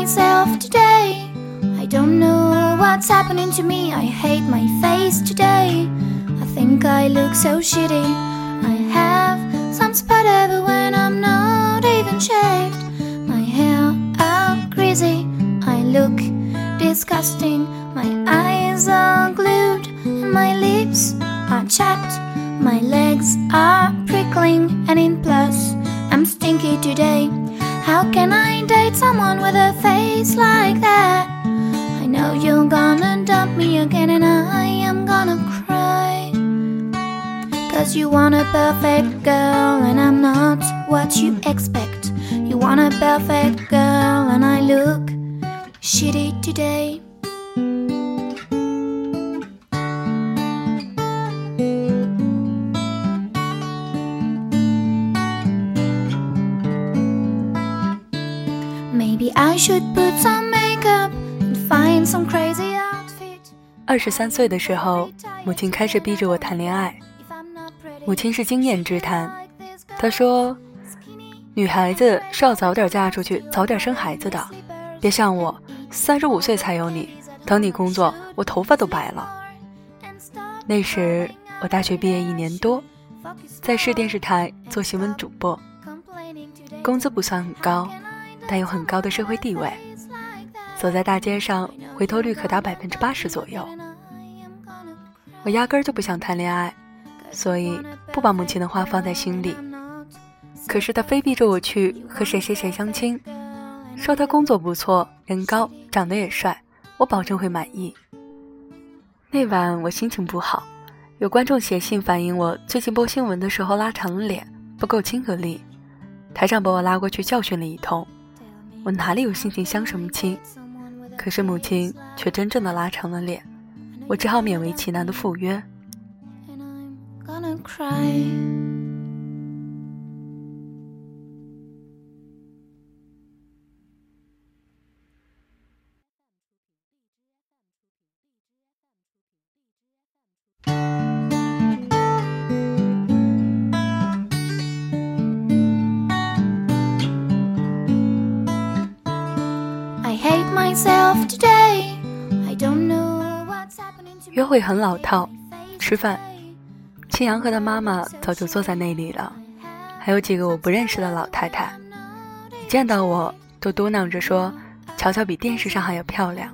myself today. I don't know what's happening to me. I hate my face today. I think I look so shitty. I have some spot everywhere and I'm not even shaved. My hair are greasy. I look disgusting. My eyes are glued and my lips are chapped. My legs are prickling and in plus I'm stinky today. How can I date someone with a face like that? I know you're gonna dump me again and I am gonna cry. Cause you want a perfect girl and I'm not what you expect. You want a perfect girl and I look shitty today. Should put some make up and find some crazy outfit 二十三岁的时候，母亲开始逼着我谈恋爱。母亲是经验之谈，她说：“女孩子是要早点嫁出去，早点生孩子的，别像我，三十五岁才有你。等你工作，我头发都白了。”那时我大学毕业一年多，在市电视台做新闻主播，工资不算很高。但有很高的社会地位，走在大街上，回头率可达百分之八十左右。我压根儿就不想谈恋爱，所以不把母亲的话放在心里。可是他非逼着我去和谁谁谁相亲，说他工作不错，人高，长得也帅，我保证会满意。那晚我心情不好，有观众写信反映我最近播新闻的时候拉长了脸，不够亲和力。台长把我拉过去教训了一通。我哪里有心情相什么亲？可是母亲却真正的拉长了脸，我只好勉为其难的赴约。约会很老套，吃饭，青阳和他妈妈早就坐在那里了，还有几个我不认识的老太太，一见到我都嘟囔着说：“乔乔比电视上还要漂亮。”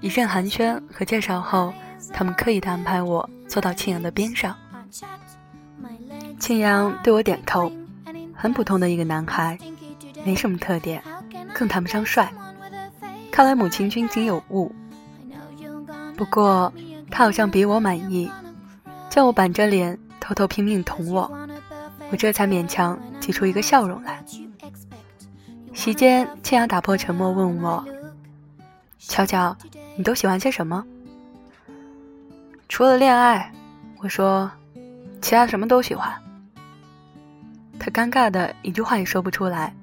一阵寒暄和介绍后，他们刻意的安排我坐到青阳的边上。青阳对我点头，很普通的一个男孩，没什么特点，更谈不上帅。看来母亲军心有误。不过，他好像比我满意，叫我板着脸偷偷拼命捅我，我这才勉强挤出一个笑容来。席间，千阳打破沉默问我：“乔乔，你都喜欢些什么？”除了恋爱，我说，其他什么都喜欢。他尴尬的一句话也说不出来。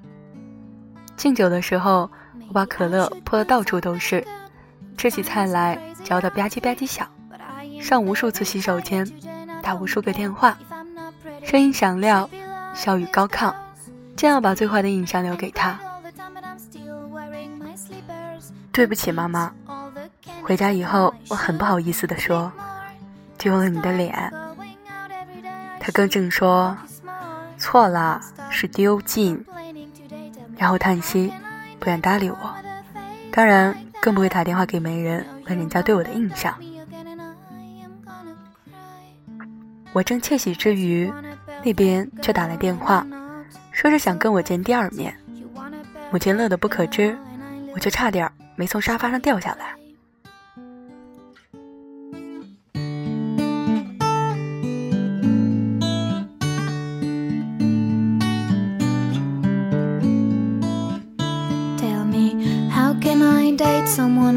敬酒的时候，我把可乐泼得到处都是。吃起菜来嚼得吧唧吧唧响，上无数次洗手间，打无数个电话，声音响亮，笑语高亢，这样把最坏的印象留给他。对不起，妈妈。回家以后，我很不好意思地说，丢了你的脸。他更正说，错了，是丢尽。然后叹息，不愿搭理我。当然。更不会打电话给媒人问人家对我的印象。我正窃喜之余，那边却打来电话，说是想跟我见第二面。母亲乐得不可支，我却差点没从沙发上掉下来。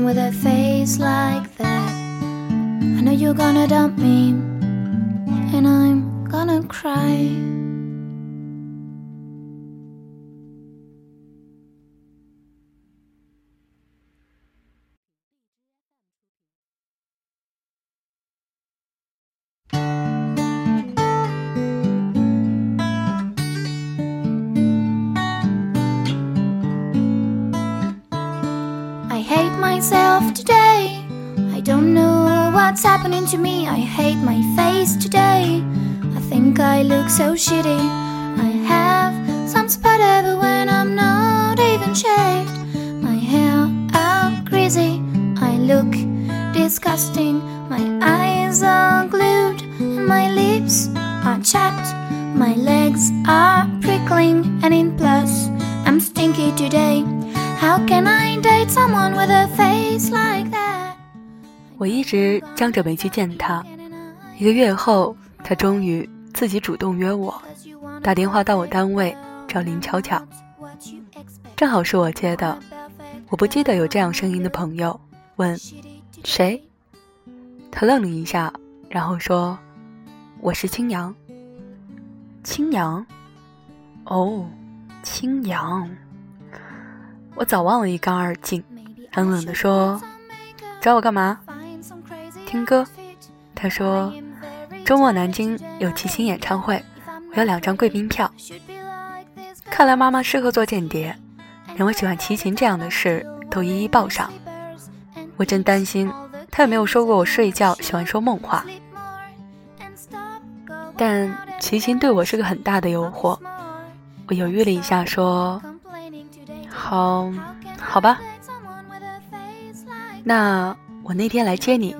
Someone with a face like that. I know you're gonna dump me, and I'm gonna cry. What's happening to me. I hate my face today. I think I look so shitty. I have some spot everywhere when I'm not even shaved. My hair are greasy. I look disgusting. My eyes are glued and my lips are chapped. My legs are prickling and in plus I'm stinky today. How can I date someone with a face like that? 我一直张着没去见他，一个月后，他终于自己主动约我，打电话到我单位找林巧巧，正好是我接的。我不记得有这样声音的朋友，问谁？他愣了一下，然后说：“我是青阳。”青阳，哦，青阳。我早忘了一干二净，冷冷地说：“找我干嘛？”听歌。他说：“周末南京有齐秦演唱会，我要两张贵宾票。”看来妈妈适合做间谍，连我喜欢齐秦这样的事都一一报上。我真担心他有没有说过我睡觉喜欢说梦话。但齐秦对我是个很大的诱惑，我犹豫了一下，说：“好，好吧。那我那天来接你。”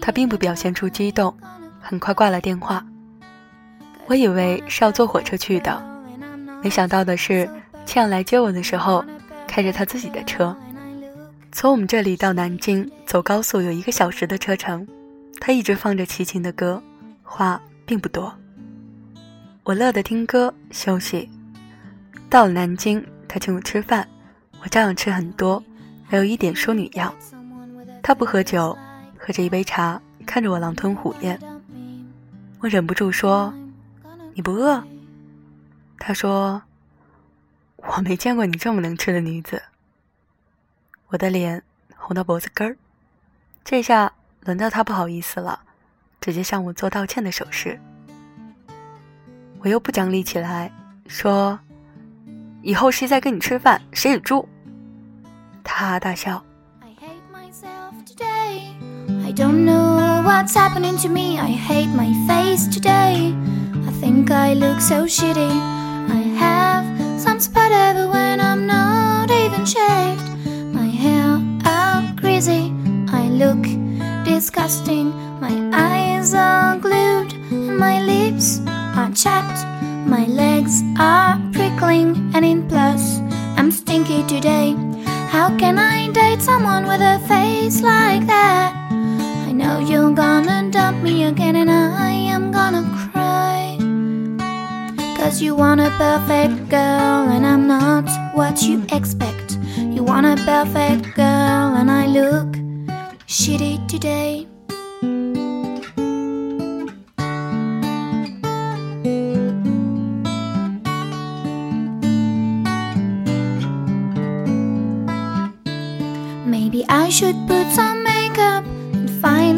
他并不表现出激动，很快挂了电话。我以为是要坐火车去的，没想到的是，庆阳来接我的时候，开着他自己的车。从我们这里到南京走高速有一个小时的车程，他一直放着齐秦的歌，话。并不多，我乐得听歌休息。到了南京，他请我吃饭，我照样吃很多，没有一点淑女样。他不喝酒，喝着一杯茶，看着我狼吞虎咽。我忍不住说：“你不饿？”他说：“我没见过你这么能吃的女子。”我的脸红到脖子根儿，这下轮到他不好意思了。直接向我做道歉的手势，我又不讲理起来，说：“以后谁再跟你吃饭，谁是猪。”他哈哈大笑。don't know what's happening to me. I hate my face today. I think I look so shitty. I have some spot over when I'm not even shaved. My hair out crazy. I look disgusting. My eyes are glued. My lips are chapped. My legs are prickling. And in plus, I'm stinky today. How can I date someone with a face like that? I know you're gonna dump me again and I am gonna cry. Cause you want a perfect girl and I'm not what you expect. You want a perfect girl and I look shitty today. Maybe I should put some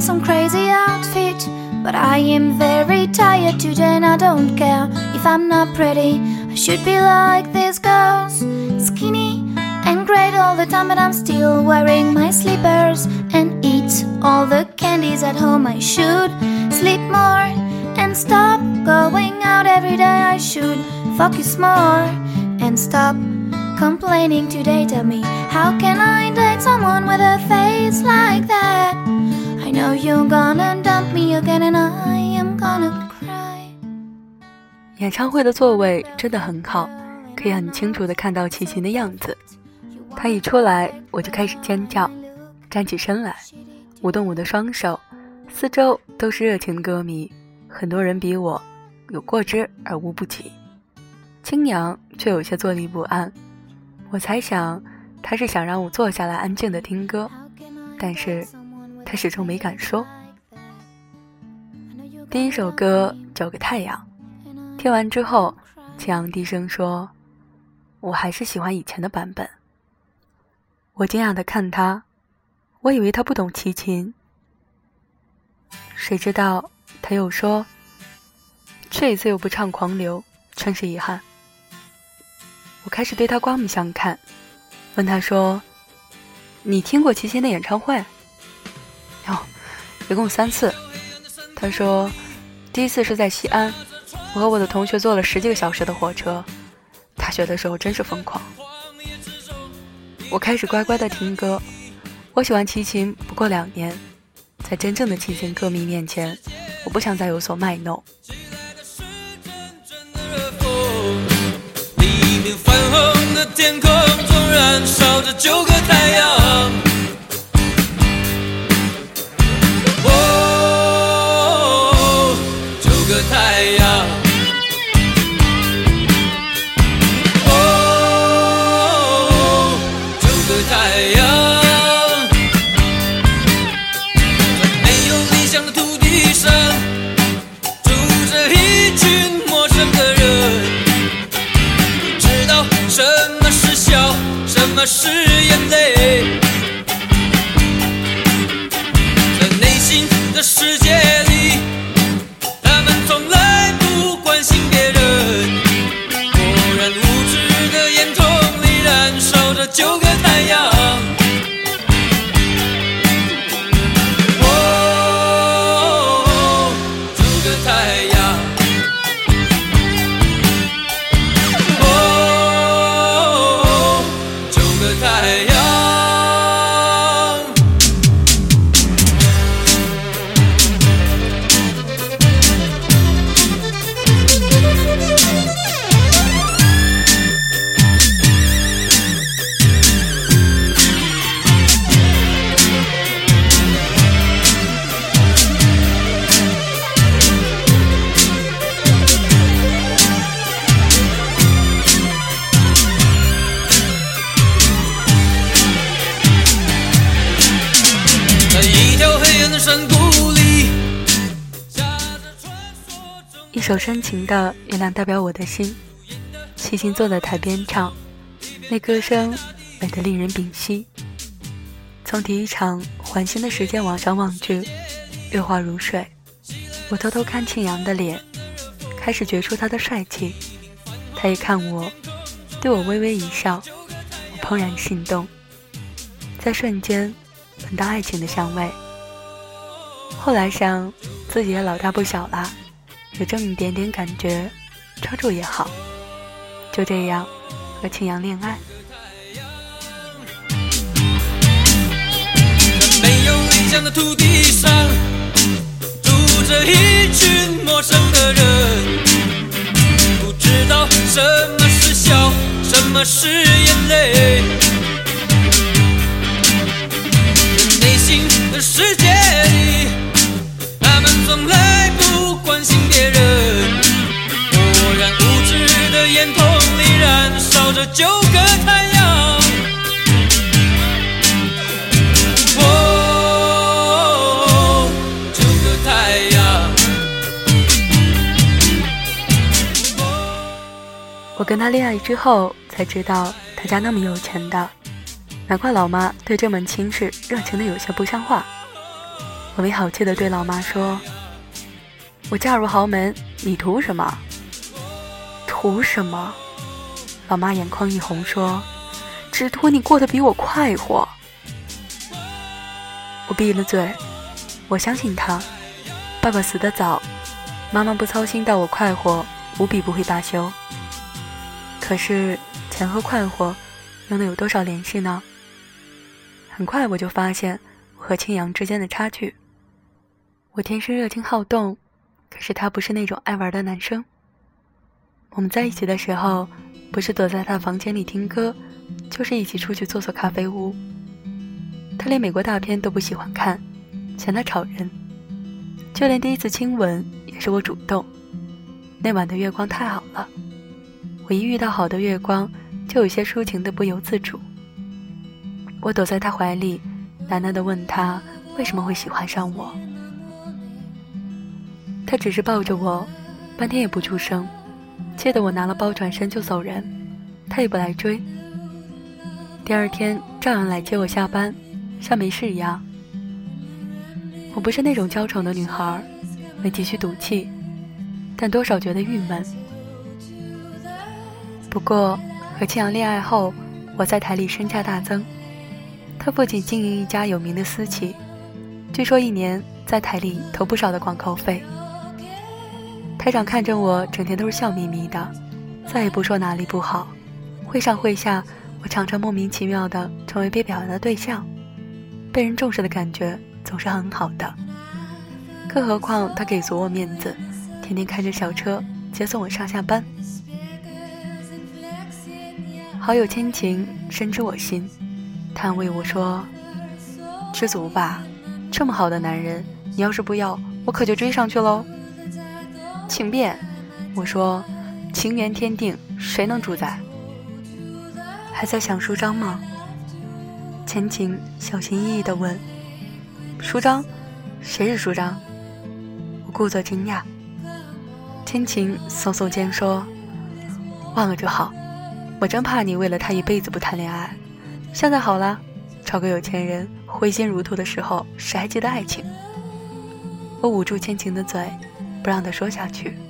some crazy outfit. But I am very tired today and I don't care if I'm not pretty. I should be like these girls, skinny and great all the time, but I'm still wearing my slippers and eat all the candies at home. I should sleep more and stop going out every day. I should focus more and stop complaining today. Tell me, how can I date someone with a face like that? Know you're gonna dump me again and I am gonna cry. 演唱会的座位真的很好，可以很清楚的看到齐秦的样子。他一出来，我就开始尖叫，站起身来，舞动我的双手，四周都是热情的歌迷，很多人比我有过之而无不及。青娘却有些坐立不安，我猜想他是想让我坐下来安静的听歌，但是他始终没敢说。第一首歌叫个太阳，听完之后，青阳低声说：“我还是喜欢以前的版本。”我惊讶的看他，我以为他不懂齐秦，谁知道他又说：“这一次又不唱狂流，真是遗憾。”我开始对他刮目相看，问他说：“你听过齐秦的演唱会？哟，一共三次。他说，第一次是在西安，我和我的同学坐了十几个小时的火车。大学的时候真是疯狂。我开始乖乖的听歌。我喜欢齐秦不过两年，在真正的齐秦歌迷面前，我不想再有所卖弄。泛红的天空中燃烧着九个太阳。那是眼泪。心，细心》，坐在台边唱，那歌声美得令人屏息。从第一场环形的时间往上望去，月华如水。我偷偷看庆阳的脸，开始觉出他的帅气。他一看我，对我微微一笑，我怦然心动，在瞬间闻到爱情的香味。后来想，自己也老大不小了。有这么一点点感觉，抓住也好。就这样，和青阳恋爱。没有理想的土地上，住着一群陌生的人，不知道什么是笑，什么是眼泪。内心的世界里，他们从来不关心别人。九个太阳，九个太阳。我跟他恋爱之后，才知道他家那么有钱的，难怪老妈对这门亲事热情的有些不像话。我没好气的对老妈说：“我嫁入豪门，你图什么？图什么？”老妈眼眶一红，说：“只图你过得比我快活。”我闭了嘴。我相信他。爸爸死得早，妈妈不操心到我快活，无比不会罢休。可是钱和快活又能有多少联系呢？很快我就发现我和青阳之间的差距。我天生热情好动，可是他不是那种爱玩的男生。我们在一起的时候。不是躲在他房间里听歌，就是一起出去坐坐咖啡屋。他连美国大片都不喜欢看，嫌他吵人。就连第一次亲吻也是我主动。那晚的月光太好了，我一遇到好的月光，就有些抒情的不由自主。我躲在他怀里，喃喃地问他为什么会喜欢上我。他只是抱着我，半天也不出声。气得我拿了包转身就走人，他也不来追。第二天照样来接我下班，像没事一样。我不是那种娇宠的女孩，没继续赌气，但多少觉得郁闷。不过和庆阳恋爱后，我在台里身价大增，他父亲经营一家有名的私企，据说一年在台里投不少的广告费。台长看着我，整天都是笑眯眯的，再也不说哪里不好。会上会下，我常常莫名其妙的成为被表扬的对象，被人重视的感觉总是很好的。更何况他给足我面子，天天开着小车接送我上下班。好友千情深知我心，他安慰我说：“知足吧，这么好的男人，你要是不要，我可就追上去喽。”情变，我说：“情缘天定，谁能主宰？”还在想舒张吗？千晴小心翼翼地问：“舒张，谁是舒张？”我故作惊讶。千晴耸耸肩说：“忘了就好，我真怕你为了他一辈子不谈恋爱。现在好了，找个有钱人，挥金如土的时候，谁还记得爱情？”我捂住千晴的嘴，不让他说下去。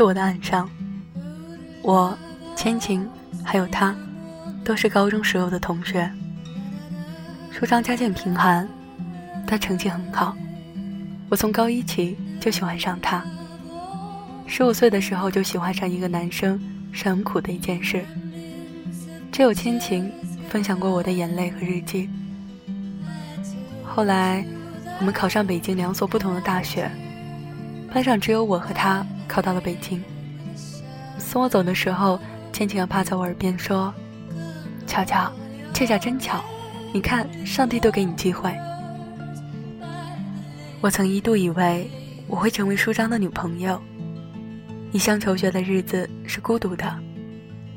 是我的暗伤，我、千晴还有他，都是高中时候的同学。舒张家境贫寒，他成绩很好。我从高一起就喜欢上他。十五岁的时候就喜欢上一个男生是很苦的一件事。只有千晴分享过我的眼泪和日记。后来，我们考上北京两所不同的大学。班上只有我和他考到了北京。送我走的时候，千晴趴在我耳边说：“巧巧，这下真巧，你看，上帝都给你机会。”我曾一度以为我会成为舒张的女朋友。一乡求学的日子是孤独的，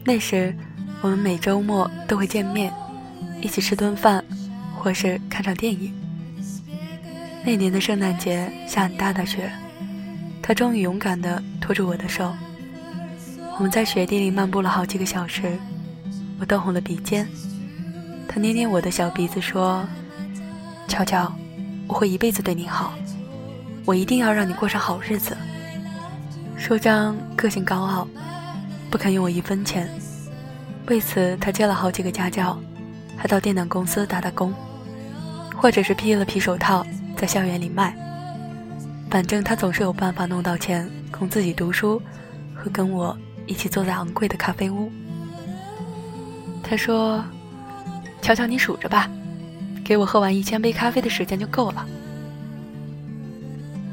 那时我们每周末都会见面，一起吃顿饭，或是看场电影。那年的圣诞节下很大的雪。他终于勇敢地拖住我的手，我们在雪地里漫步了好几个小时，我冻红了鼻尖。他捏捏我的小鼻子说：“乔乔，我会一辈子对你好，我一定要让你过上好日子。”舒张个性高傲，不肯用我一分钱，为此他接了好几个家教，还到电脑公司打打工，或者是披了皮手套在校园里卖。反正他总是有办法弄到钱供自己读书，和跟我一起坐在昂贵的咖啡屋。他说：“瞧瞧你数着吧，给我喝完一千杯咖啡的时间就够了。”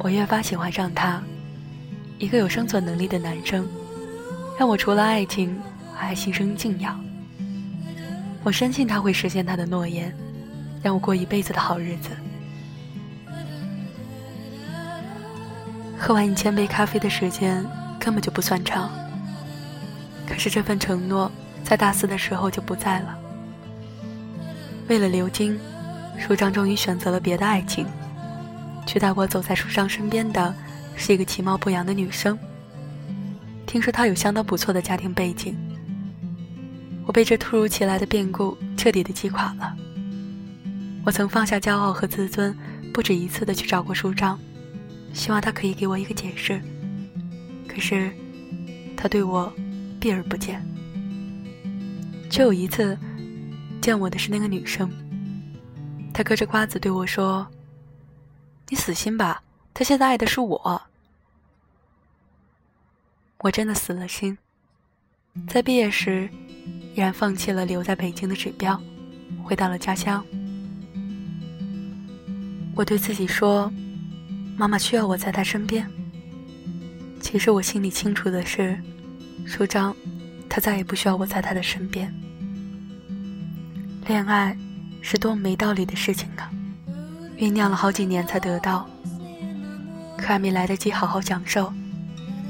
我越发喜欢上他，一个有生存能力的男生，让我除了爱情还心生敬仰。我深信他会实现他的诺言，让我过一辈子的好日子。喝完一千杯咖啡的时间根本就不算长，可是这份承诺在大四的时候就不在了。为了刘晶，舒张终于选择了别的爱情。去带我走在舒张身边的是一个其貌不扬的女生。听说她有相当不错的家庭背景。我被这突如其来的变故彻底的击垮了。我曾放下骄傲和自尊，不止一次的去找过舒张，希望他可以给我一个解释。可是，他对我避而不见。就有一次，见我的是那个女生。她嗑着瓜子对我说：“你死心吧，他现在爱的是我。”我真的死了心。在毕业时，依然放弃了留在北京的指标，回到了家乡。我对自己说：“妈妈需要我在她身边。”其实我心里清楚的是，舒张，他再也不需要我在他的身边。恋爱是多么没道理的事情啊！酝酿了好几年才得到，可还没来得及好好享受，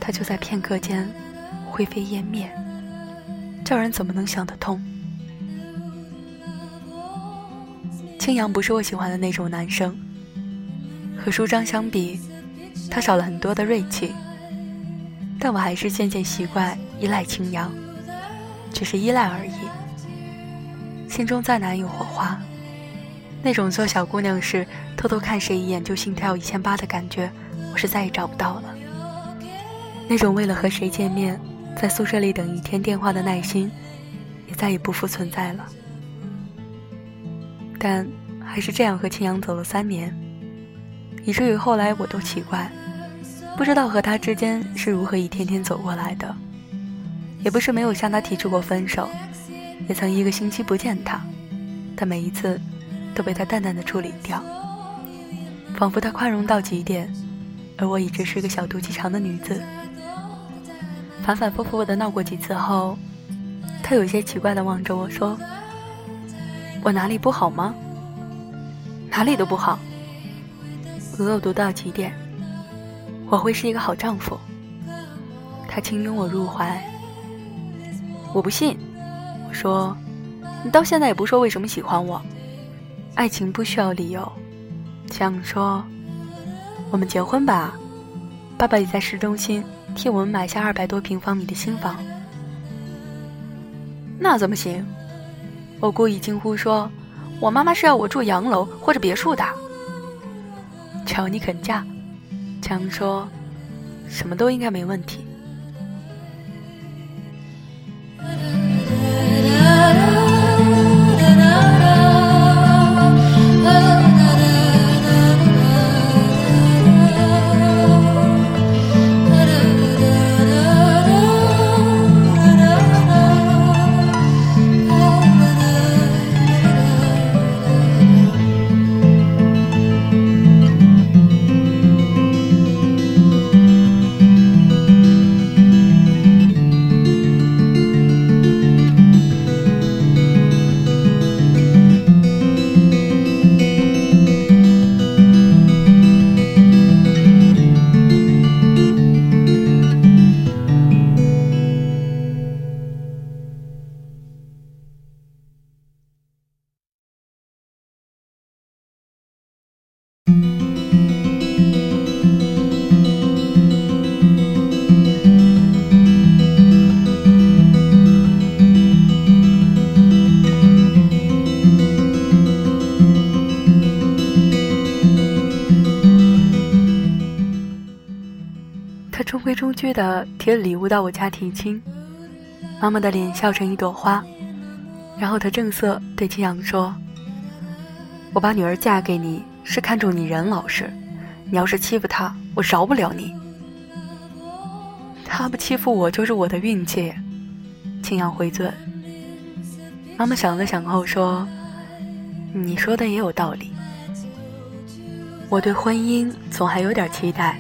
他就在片刻间灰飞烟灭，叫人怎么能想得通？青阳不是我喜欢的那种男生。和舒张相比，他少了很多的锐气。但我还是渐渐习惯依赖青阳，只是依赖而已。心中再难有火花，那种做小姑娘时偷偷看谁一眼就心跳一千八的感觉，我是再也找不到了。那种为了和谁见面，在宿舍里等一天电话的耐心，也再也不复存在了。但还是这样和青阳走了三年，以至于后来我都奇怪。不知道和他之间是如何一天天走过来的，也不是没有向他提出过分手，也曾一个星期不见他，但每一次都被他淡淡的处理掉，仿佛他宽容到极点，而我一直是个小肚鸡肠的女子。反反复复的闹过几次后，他有些奇怪的望着我说：“我哪里不好吗？哪里都不好，我恶毒到极点。”我会是一个好丈夫。他轻拥我入怀。我不信，我说，你到现在也不说为什么喜欢我。爱情不需要理由。江说，我们结婚吧。爸爸也在市中心替我们买下二百多平方米的新房。那怎么行？我故意惊呼说，我妈妈是要我住洋楼或者别墅的。只要你肯嫁。强说：“什么都应该没问题。”中规中矩的提了礼物到我家提亲，妈妈的脸笑成一朵花，然后她正色对青阳说：“我把女儿嫁给你是看中你人老实，你要是欺负她，我饶不了你。她不欺负我就是我的运气。”青阳回嘴。妈妈想了想后说：“你说的也有道理。我对婚姻总还有点期待。”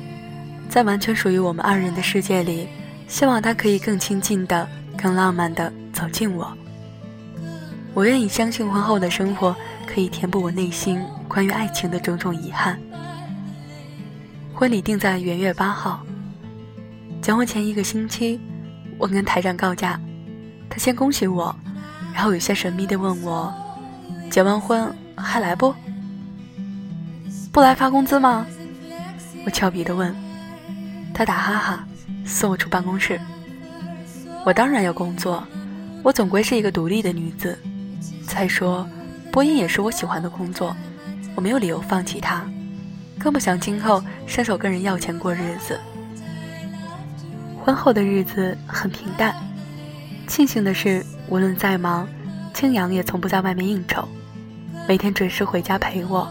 在完全属于我们二人的世界里，希望他可以更亲近的、更浪漫的走近我。我愿意相信婚后的生活可以填补我内心关于爱情的种种遗憾。婚礼定在元月八号。结婚前一个星期，我跟台长告假，他先恭喜我，然后有些神秘的问我：“结完婚还来不？不来发工资吗？”我俏皮的问。他打哈哈，送我出办公室。我当然要工作，我总归是一个独立的女子。再说，播音也是我喜欢的工作，我没有理由放弃它，更不想今后伸手跟人要钱过日子。婚后的日子很平淡，庆幸的是，无论再忙，青阳也从不在外面应酬，每天准时回家陪我，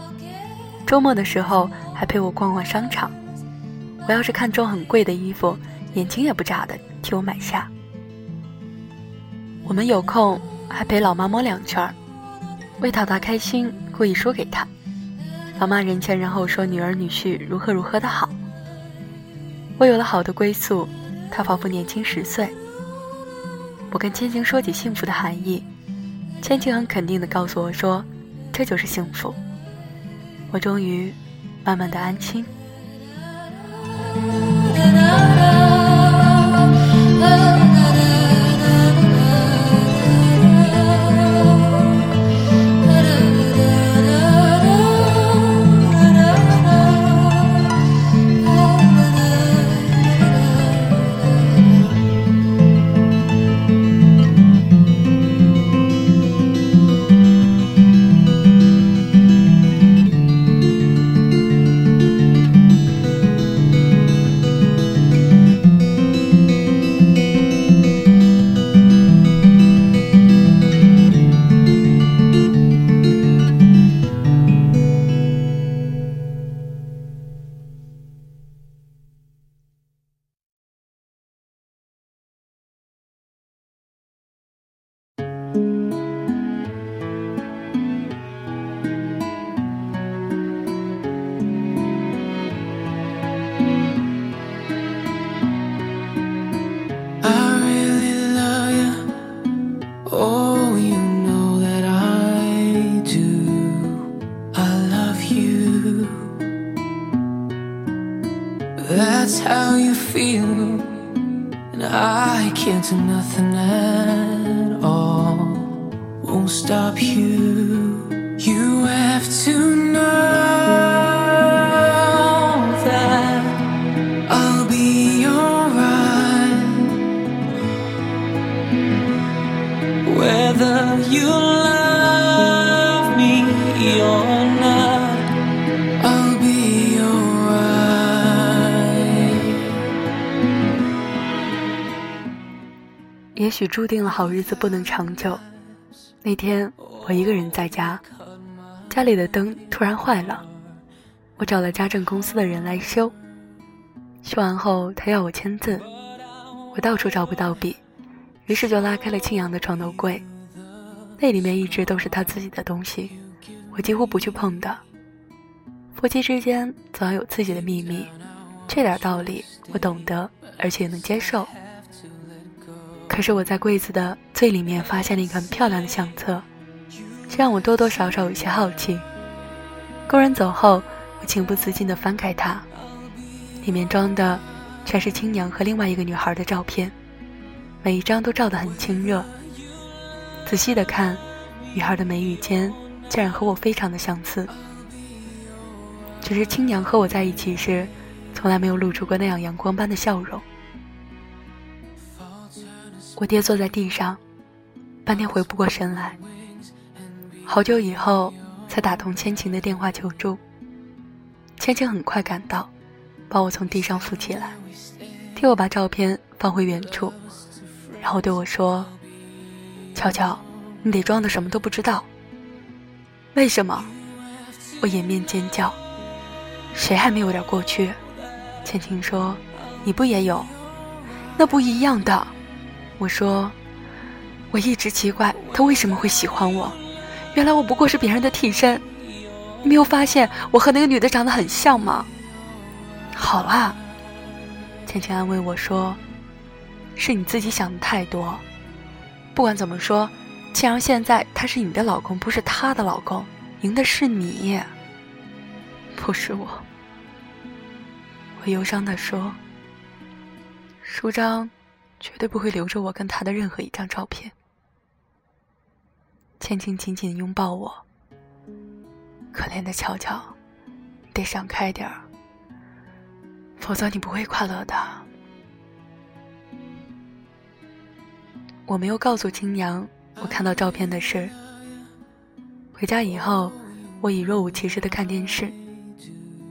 周末的时候还陪我逛逛商场。我要是看中很贵的衣服，眼睛也不眨的替我买下。我们有空还陪老妈摸两圈儿。为讨她开心，故意说给她。老妈人前人后说女儿女婿如何如何的好。我有了好的归宿，她仿佛年轻十岁。我跟千晴说起幸福的含义，千晴很肯定的告诉我说：“这就是幸福。”我终于慢慢的安心。Thank you. 也好日子不能长久。那天我一个人在家，家里的灯突然坏了，我找了家政公司的人来修。修完后，他要我签字，我到处找不到笔，于是就拉开了庆阳的床头柜，那里面一直都是他自己的东西，我几乎不去碰的。夫妻之间总要有自己的秘密，这点道理我懂得，而且也能接受。可是我在柜子的最里面发现了一个很漂亮的相册，这让我多多少少有些好奇。工人走后，我情不自禁地翻开它，里面装的全是青娘和另外一个女孩的照片，每一张都照得很亲热。仔细的看，女孩的眉宇间竟然和我非常的相似。只是青娘和我在一起时，从来没有露出过那样阳光般的笑容。我爹坐在地上，半天回不过神来。好久以后才打通千晴的电话求助。千晴很快赶到，把我从地上扶起来，替我把照片放回原处，然后对我说：“乔乔，你得装的什么都不知道。”为什么？我掩面尖叫。谁还没有点过去？千晴说：“你不也有？那不一样的。”我说：“我一直奇怪他为什么会喜欢我，原来我不过是别人的替身。你没有发现我和那个女的长得很像吗？”好啦，倩倩安慰我说：“是你自己想的太多。不管怎么说，既然现在他是你的老公，不是他的老公，赢的是你，不是我。”我忧伤的说：“舒张。”绝对不会留着我跟他的任何一张照片。千晴紧紧拥抱我，可怜的乔乔，得想开点儿，否则你不会快乐的。我没有告诉青阳我看到照片的事，回家以后，我已若无其事的看电视。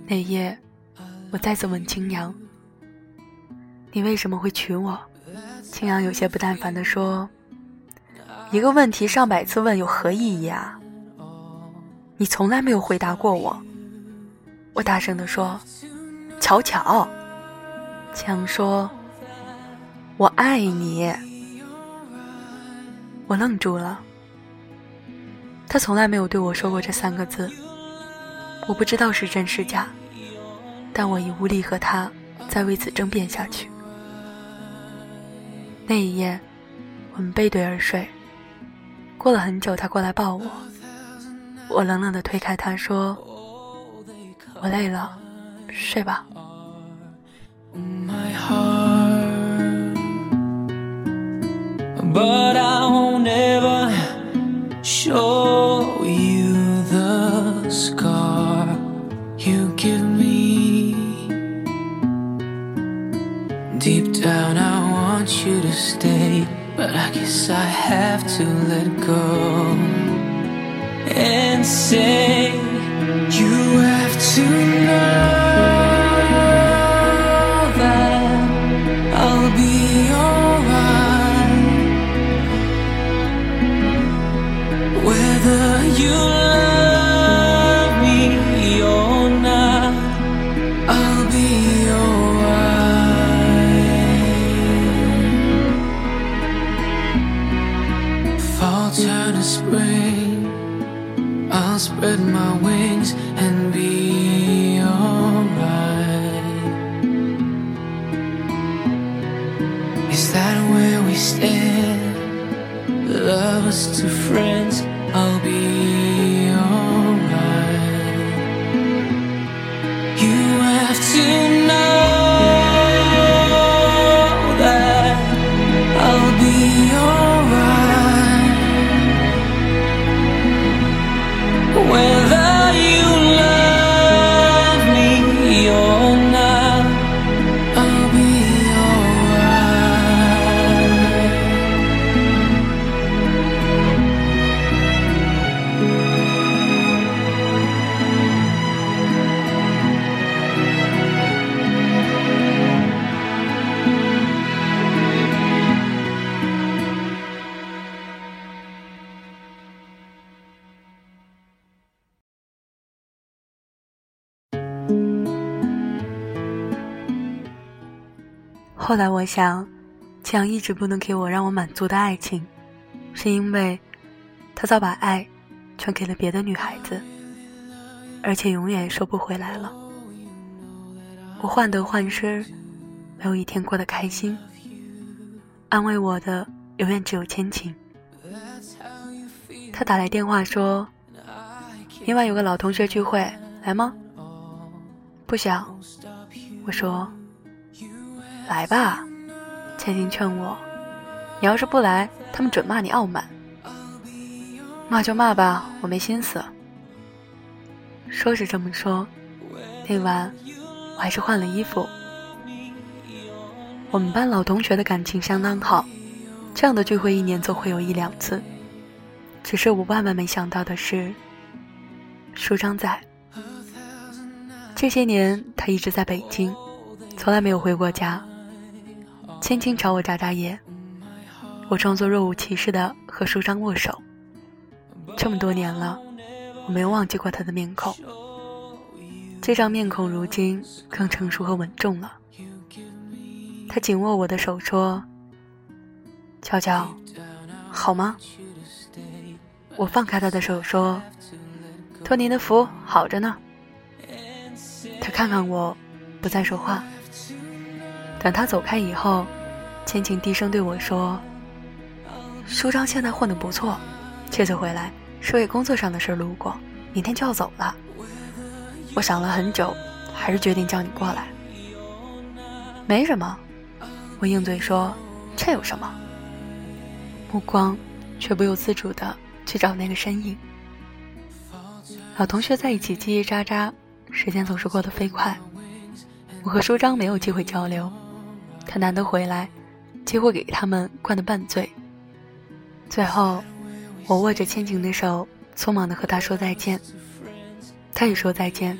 那夜，我再次问青阳：“你为什么会娶我？”青阳有些不耐烦地说：“一个问题上百次问有何意义啊？你从来没有回答过我。”我大声地说：“巧巧。”青阳说：“我爱你。”我愣住了。他从来没有对我说过这三个字，我不知道是真是假，但我已无力和他再为此争辩下去。那一夜，我们背对而睡。过了很久，他过来抱我，我冷冷地推开他说：“我累了，睡吧。”后来我想，这样一直不能给我让我满足的爱情，是因为他早把爱全给了别的女孩子，而且永远收不回来了。我患得患失，没有一天过得开心。安慰我的永远只有千晴。他打来电话说，明晚有个老同学聚会，来吗？不想。我说。来吧，千金劝我。你要是不来，他们准骂你傲慢。骂就骂吧，我没心思。说是这么说，那晚我还是换了衣服。我们班老同学的感情相当好，这样的聚会一年总会有一两次。只是我万万没想到的是，舒张在。这些年他一直在北京，从来没有回过家。轻轻朝我眨眨眼，我装作若无其事的和舒张握手。这么多年了，我没有忘记过他的面孔。这张面孔如今更成熟和稳重了。他紧握我的手说：“乔乔，好吗？”我放开他的手说：“托您的福，好着呢。”他看看我，不再说话。等他走开以后，千晴低声对我说：“舒张现在混得不错，这次回来是为工作上的事路过，明天就要走了。”我想了很久，还是决定叫你过来。没什么，我应嘴说：“这有什么？”目光却不由自主的去找那个身影。老同学在一起叽叽喳喳，时间总是过得飞快。我和舒张没有机会交流。他难得回来，几乎给他们灌得半醉。最后，我握着千景的手匆忙的和他说再见，他也说再见，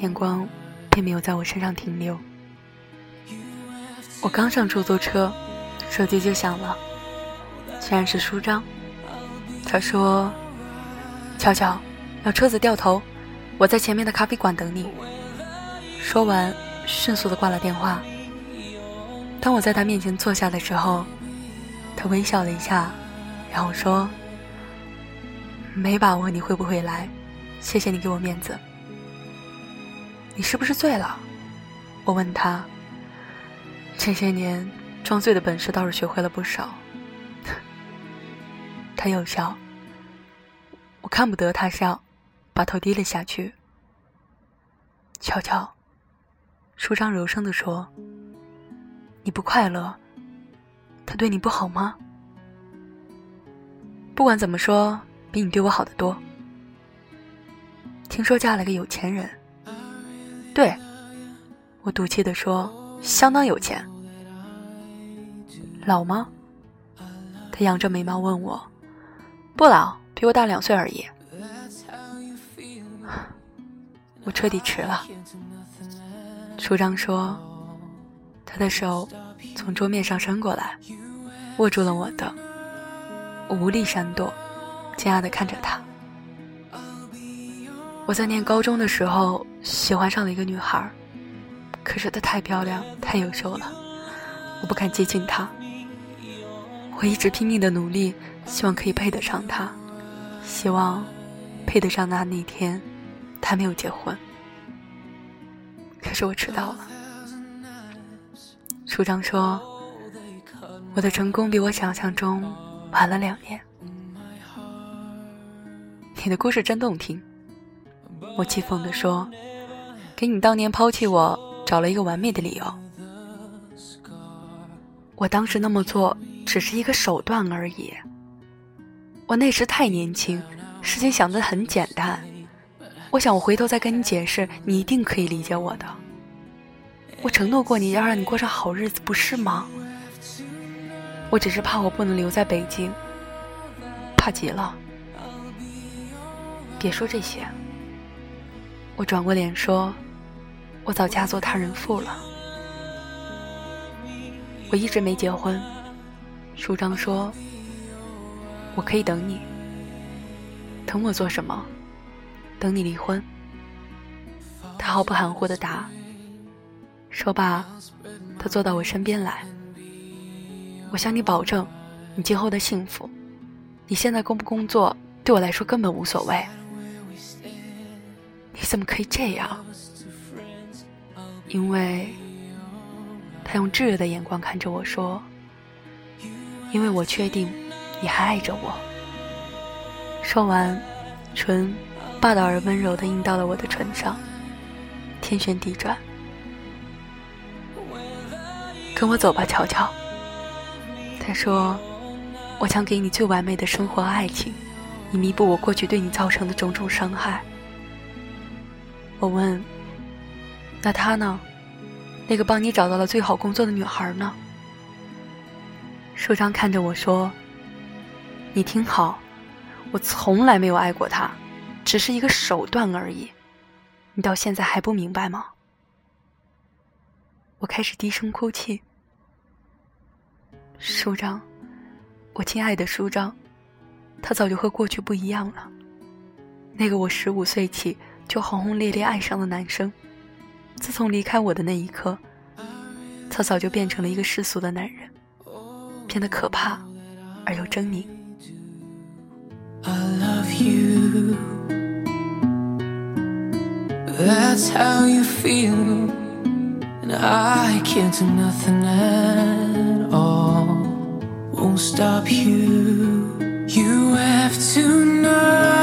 眼光并没有在我身上停留。我刚上出租车，手机就响了，竟然是舒张。他说：“乔乔，要车子掉头，我在前面的咖啡馆等你。”说完，迅速的挂了电话。当我在他面前坐下的时候，他微笑了一下，然后说：“没把握你会不会来，谢谢你给我面子。”你是不是醉了？我问他。这些年装醉的本事倒是学会了不少。他又笑，我看不得他笑，把头低了下去。悄悄，舒张柔声地说。你不快乐，他对你不好吗？不管怎么说，比你对我好得多。听说嫁了个有钱人，对，我赌气的说，相当有钱。老吗？他扬着眉毛问我，不老，比我大两岁而已。我彻底迟了。舒张说。他的手从桌面上伸过来，握住了我的。我无力闪躲，惊讶地看着他。我在念高中的时候喜欢上了一个女孩，可是她太漂亮、太优秀了，我不敢接近她。我一直拼命的努力，希望可以配得上她，希望配得上那那天，她没有结婚。可是我迟到了。处长说：“我的成功比我想象中晚了两年。”你的故事真动听，我讥讽地说：“给你当年抛弃我找了一个完美的理由。”我当时那么做只是一个手段而已。我那时太年轻，事情想得很简单。我想我回头再跟你解释，你一定可以理解我的。我承诺过你要让你过上好日子，不是吗？我只是怕我不能留在北京，怕极了。别说这些。我转过脸说：“我早嫁做他人妇了。”我一直没结婚。舒张说：“我可以等你。等我做什么？等你离婚。”他毫不含糊的答。说罢，他坐到我身边来。我向你保证，你今后的幸福。你现在工不工作，对我来说根本无所谓。你怎么可以这样？因为，他用炙热的眼光看着我说：“因为我确定，你还爱着我。”说完，唇霸道而温柔的印到了我的唇上，天旋地转。跟我走吧，乔乔。他说：“我想给你最完美的生活和爱情，以弥补我过去对你造成的种种伤害。”我问：“那他呢？那个帮你找到了最好工作的女孩呢？”舒张看着我说：“你听好，我从来没有爱过她，只是一个手段而已。你到现在还不明白吗？”我开始低声哭泣。舒张，我亲爱的舒张，他早就和过去不一样了。那个我十五岁起就轰轰烈烈爱上的男生，自从离开我的那一刻，他早就变成了一个世俗的男人，变得可怕而又狰狞。I can't do nothing at all. Won't stop you. You have to know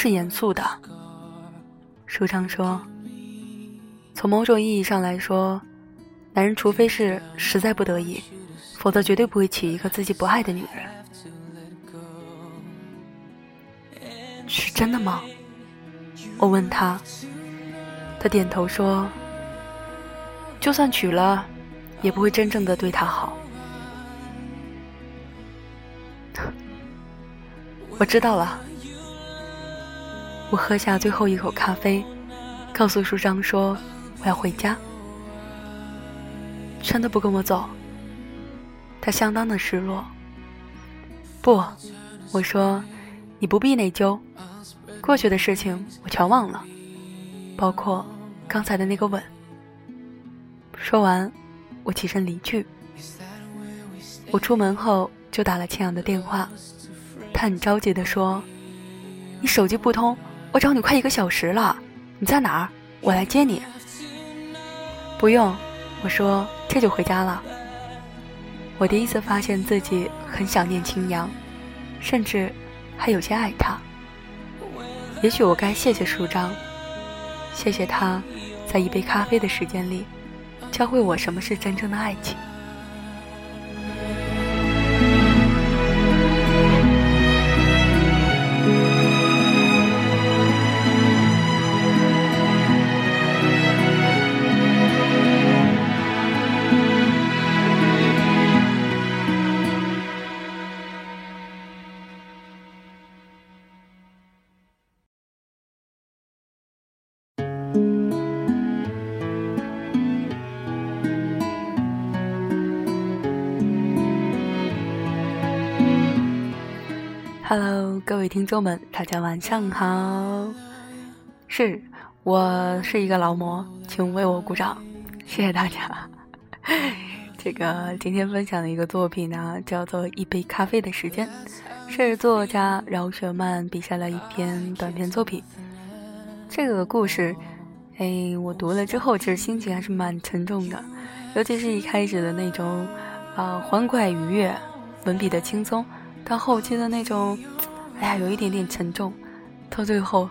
是严肃的，舒畅说。从某种意义上来说，男人除非是实在不得已，否则绝对不会娶一个自己不爱的女人。是真的吗？我问他，他点头说：“就算娶了，也不会真正的对她好。”我知道了。我喝下最后一口咖啡，告诉书章说：“我要回家。”真的不跟我走？他相当的失落。不，我说，你不必内疚。过去的事情我全忘了，包括刚才的那个吻。说完，我起身离去。我出门后就打了青阳的电话，他很着急的说：“你手机不通，我找你快一个小时了，你在哪儿？我来接你。”不用，我说这就回家了。我第一次发现自己很想念青阳，甚至还有些爱他。也许我该谢谢舒张，谢谢他，在一杯咖啡的时间里，教会我什么是真正的爱情。Hello，各位听众们，大家晚上好。是我是一个劳模，请为我鼓掌，谢谢大家。这个今天分享的一个作品呢，叫做《一杯咖啡的时间》，是作家饶雪漫笔下的一篇短篇作品。这个故事，哎，我读了之后，其实心情还是蛮沉重的，尤其是一开始的那种啊欢快愉悦，文笔的轻松。到后期的那种，哎呀，有一点点沉重。到最后，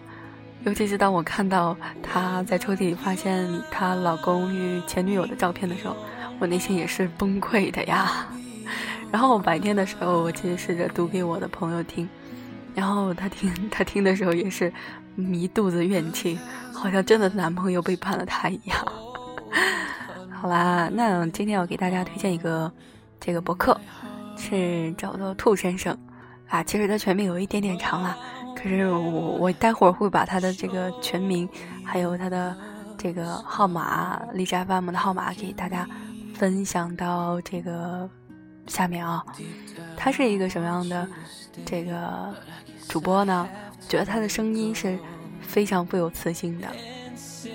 尤其是当我看到她在抽屉里发现她老公与前女友的照片的时候，我内心也是崩溃的呀。然后我白天的时候，我其实试着读给我的朋友听，然后他听他听的时候也是一肚子怨气，好像真的男朋友背叛了她一样。好啦，那今天要给大家推荐一个这个博客。是找到兔先生，啊，其实他全名有一点点长了，可是我我待会儿会把他的这个全名，还有他的这个号码，荔枝 FM 的号码给大家分享到这个下面啊。他是一个什么样的这个主播呢？觉得他的声音是非常富有磁性的，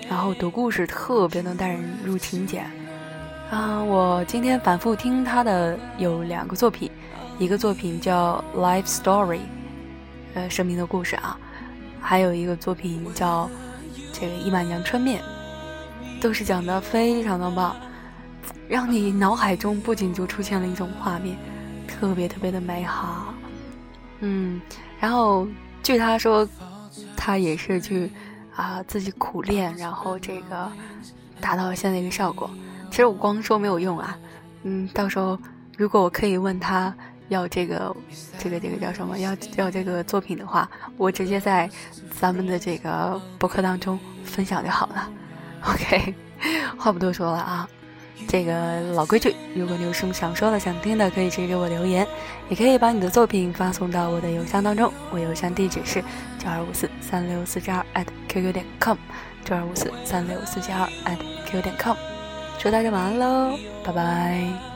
然后读故事特别能带人入情节。啊，我今天反复听他的有两个作品，一个作品叫《Life Story》，呃，生命的故事啊，还有一个作品叫这个《一碗阳春面》，都是讲的非常的棒，让你脑海中不仅就出现了一种画面，特别特别的美好。嗯，然后据他说，他也是去啊自己苦练，然后这个达到了现在一个效果。其实我光说没有用啊，嗯，到时候如果我可以问他要这个，这个这个叫什么？要要这个作品的话，我直接在咱们的这个博客当中分享就好了。OK，话不多说了啊，这个老规矩，如果你有什么想说的、想听的，可以直接给我留言，也可以把你的作品发送到我的邮箱当中，我邮箱地址是九二五四三六四七二 at @QQ 点 com，九二五四三六四七二 at @QQ 点 com。祝大家晚安喽，拜拜。